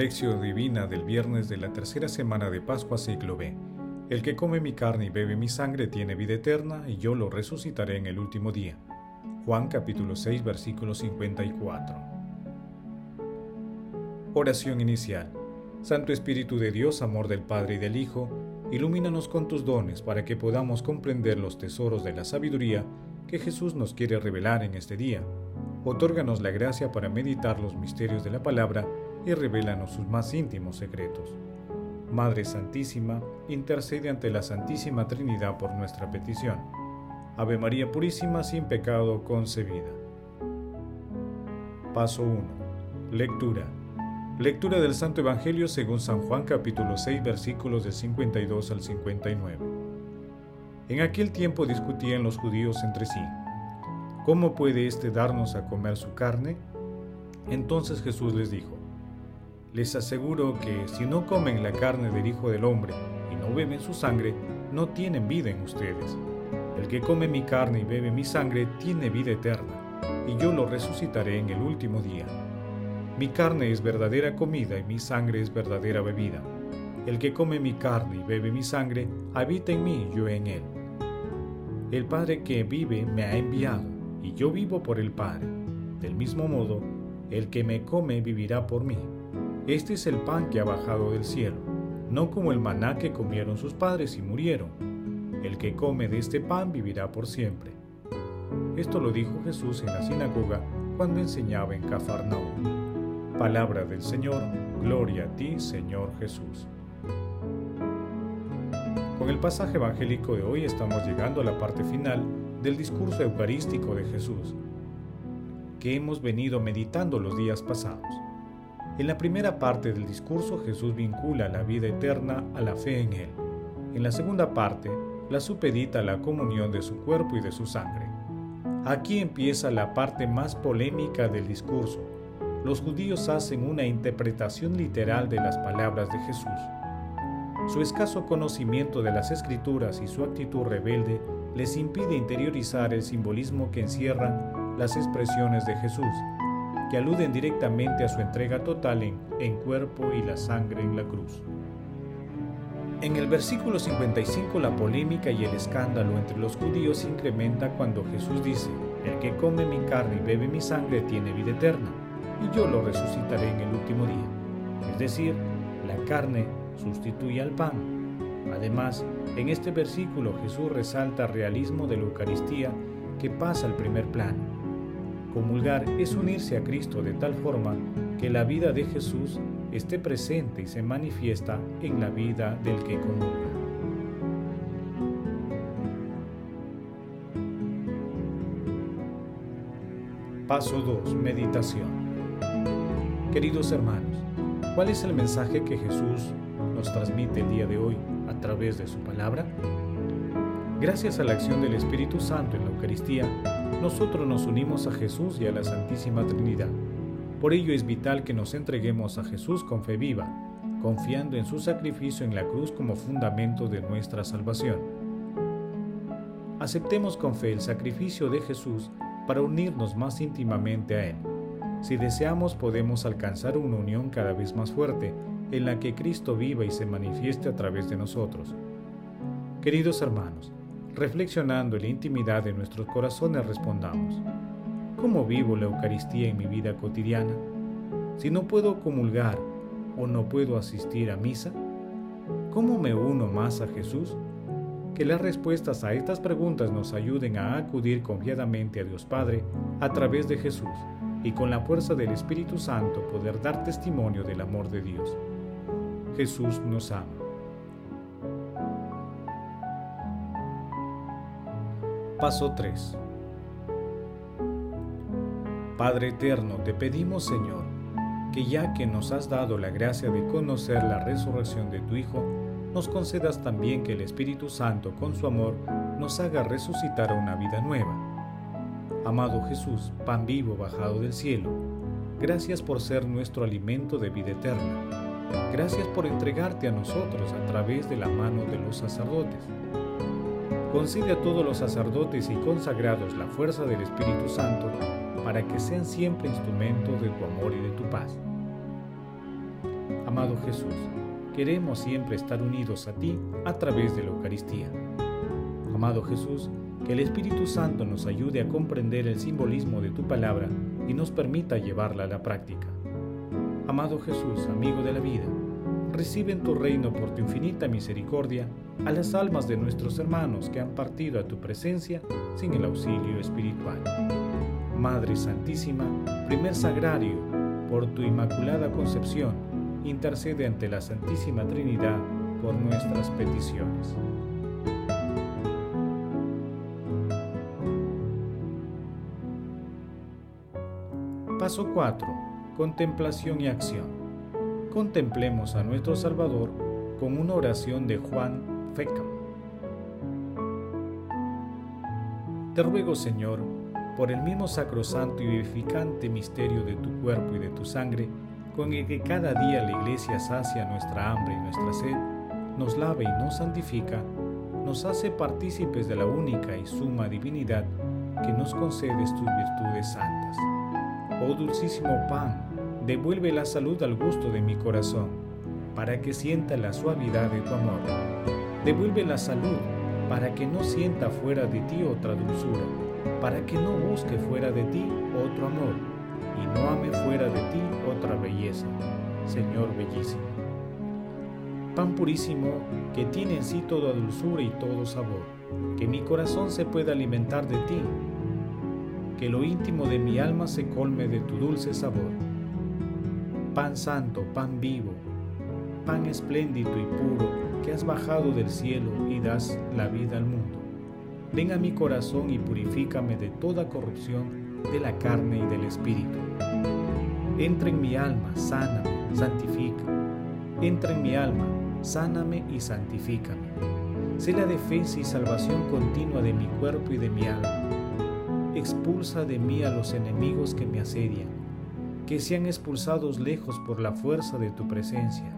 Lección Divina del viernes de la tercera semana de Pascua siglo B. El que come mi carne y bebe mi sangre tiene vida eterna y yo lo resucitaré en el último día. Juan capítulo 6 versículo 54. Oración inicial. Santo Espíritu de Dios, amor del Padre y del Hijo, ilumínanos con tus dones para que podamos comprender los tesoros de la sabiduría que Jesús nos quiere revelar en este día. Otórganos la gracia para meditar los misterios de la palabra y revélanos sus más íntimos secretos. Madre Santísima, intercede ante la Santísima Trinidad por nuestra petición. Ave María Purísima, sin pecado concebida. Paso 1. Lectura. Lectura del Santo Evangelio según San Juan capítulo 6 versículos del 52 al 59. En aquel tiempo discutían los judíos entre sí. ¿Cómo puede éste darnos a comer su carne? Entonces Jesús les dijo, les aseguro que si no comen la carne del Hijo del Hombre y no beben su sangre, no tienen vida en ustedes. El que come mi carne y bebe mi sangre tiene vida eterna, y yo lo resucitaré en el último día. Mi carne es verdadera comida y mi sangre es verdadera bebida. El que come mi carne y bebe mi sangre, habita en mí y yo en él. El Padre que vive me ha enviado, y yo vivo por el Padre. Del mismo modo, el que me come vivirá por mí. Este es el pan que ha bajado del cielo, no como el maná que comieron sus padres y murieron. El que come de este pan vivirá por siempre. Esto lo dijo Jesús en la sinagoga cuando enseñaba en Cafarnaúm. Palabra del Señor, gloria a ti, Señor Jesús. Con el pasaje evangélico de hoy estamos llegando a la parte final del discurso eucarístico de Jesús, que hemos venido meditando los días pasados. En la primera parte del discurso Jesús vincula la vida eterna a la fe en Él. En la segunda parte la supedita a la comunión de su cuerpo y de su sangre. Aquí empieza la parte más polémica del discurso. Los judíos hacen una interpretación literal de las palabras de Jesús. Su escaso conocimiento de las escrituras y su actitud rebelde les impide interiorizar el simbolismo que encierran las expresiones de Jesús que aluden directamente a su entrega total en, cuerpo y la sangre en la cruz. En el versículo 55 la polémica y el escándalo entre los judíos se incrementa cuando Jesús dice, el que come mi carne y bebe mi sangre tiene vida eterna, y yo lo resucitaré en el último día. Es decir, la carne sustituye al pan. Además, en este versículo Jesús resalta el realismo de la Eucaristía que pasa al primer plano Comulgar es unirse a Cristo de tal forma que la vida de Jesús esté presente y se manifiesta en la vida del que comulga. Paso 2. Meditación. Queridos hermanos, ¿cuál es el mensaje que Jesús nos transmite el día de hoy a través de su palabra? Gracias a la acción del Espíritu Santo en la Eucaristía, nosotros nos unimos a Jesús y a la Santísima Trinidad. Por ello es vital que nos entreguemos a Jesús con fe viva, confiando en su sacrificio en la cruz como fundamento de nuestra salvación. Aceptemos con fe el sacrificio de Jesús para unirnos más íntimamente a Él. Si deseamos podemos alcanzar una unión cada vez más fuerte en la que Cristo viva y se manifieste a través de nosotros. Queridos hermanos, reflexionando en la intimidad de nuestros corazones, respondamos, ¿cómo vivo la Eucaristía en mi vida cotidiana? Si no puedo comulgar o no puedo asistir a misa, ¿cómo me uno más a Jesús? Que las respuestas a estas preguntas nos ayuden a acudir confiadamente a Dios Padre a través de Jesús y con la fuerza del Espíritu Santo poder dar testimonio del amor de Dios. Jesús nos ama. Paso 3. Padre eterno, te pedimos Señor, que ya que nos has dado la gracia de conocer la resurrección de tu Hijo, nos concedas también que el Espíritu Santo con su amor nos haga resucitar a una vida nueva. Amado Jesús, pan vivo bajado del cielo, gracias por ser nuestro alimento de vida eterna. Gracias por entregarte a nosotros a través de la mano de los sacerdotes concede a todos los sacerdotes y consagrados la fuerza del Espíritu Santo para que sean siempre instrumentos de tu amor y de tu paz. Amado Jesús, queremos siempre estar unidos a ti a través de la Eucaristía. Amado Jesús, que el Espíritu Santo nos ayude a comprender el simbolismo de tu palabra y nos permita llevarla a la práctica. Amado Jesús, amigo de la vida, recibe en tu reino por tu infinita misericordia a las almas de nuestros hermanos que han partido a tu presencia sin el auxilio espiritual. Madre Santísima, primer sagrario, por tu inmaculada concepción, intercede ante la Santísima Trinidad por nuestras peticiones. Paso 4. Contemplación y acción. Contemplemos a nuestro Salvador con una oración de Juan Feca. Te ruego, Señor, por el mismo sacrosanto y vivificante misterio de tu cuerpo y de tu sangre, con el que cada día la Iglesia sacia nuestra hambre y nuestra sed, nos lava y nos santifica, nos hace partícipes de la única y suma divinidad que nos concedes tus virtudes santas. Oh dulcísimo pan, devuelve la salud al gusto de mi corazón, para que sienta la suavidad de tu amor. Devuelve la salud, para que no sienta fuera de ti otra dulzura, para que no busque fuera de ti otro amor, y no ame fuera de ti otra belleza, Señor bellísimo. Pan purísimo que tiene en sí toda dulzura y todo sabor, que mi corazón se pueda alimentar de ti, que lo íntimo de mi alma se colme de tu dulce sabor. Pan santo, pan vivo, pan espléndido y puro que has bajado del cielo y das la vida al mundo. Ven a mi corazón y purifícame de toda corrupción de la carne y del espíritu. Entra en mi alma, sáname, santifica. Entra en mi alma, sáname y santifícame. Sé la defensa y salvación continua de mi cuerpo y de mi alma. Expulsa de mí a los enemigos que me asedian, que sean expulsados lejos por la fuerza de tu presencia,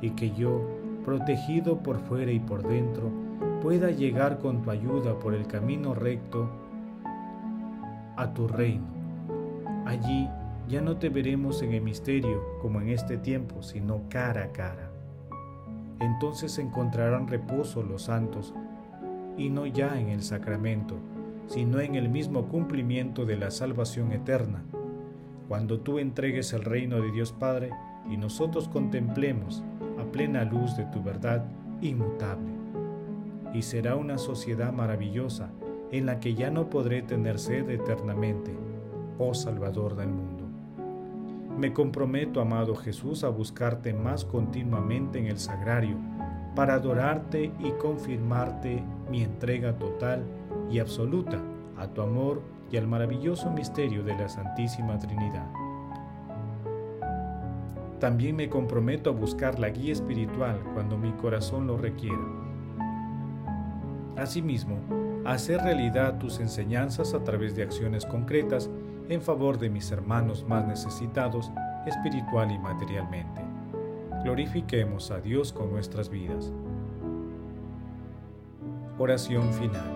y que yo, protegido por fuera y por dentro, pueda llegar con tu ayuda por el camino recto a tu reino. Allí ya no te veremos en el misterio como en este tiempo, sino cara a cara. Entonces encontrarán reposo los santos, y no ya en el sacramento, sino en el mismo cumplimiento de la salvación eterna, cuando tú entregues el reino de Dios Padre y nosotros contemplemos a plena luz de tu verdad inmutable. Y será una sociedad maravillosa en la que ya no podré tener sed eternamente, oh Salvador del mundo. Me comprometo, amado Jesús, a buscarte más continuamente en el sagrario, para adorarte y confirmarte mi entrega total y absoluta a tu amor y al maravilloso misterio de la Santísima Trinidad. También me comprometo a buscar la guía espiritual cuando mi corazón lo requiera. Asimismo, hacer realidad tus enseñanzas a través de acciones concretas en favor de mis hermanos más necesitados espiritual y materialmente. Glorifiquemos a Dios con nuestras vidas. Oración final.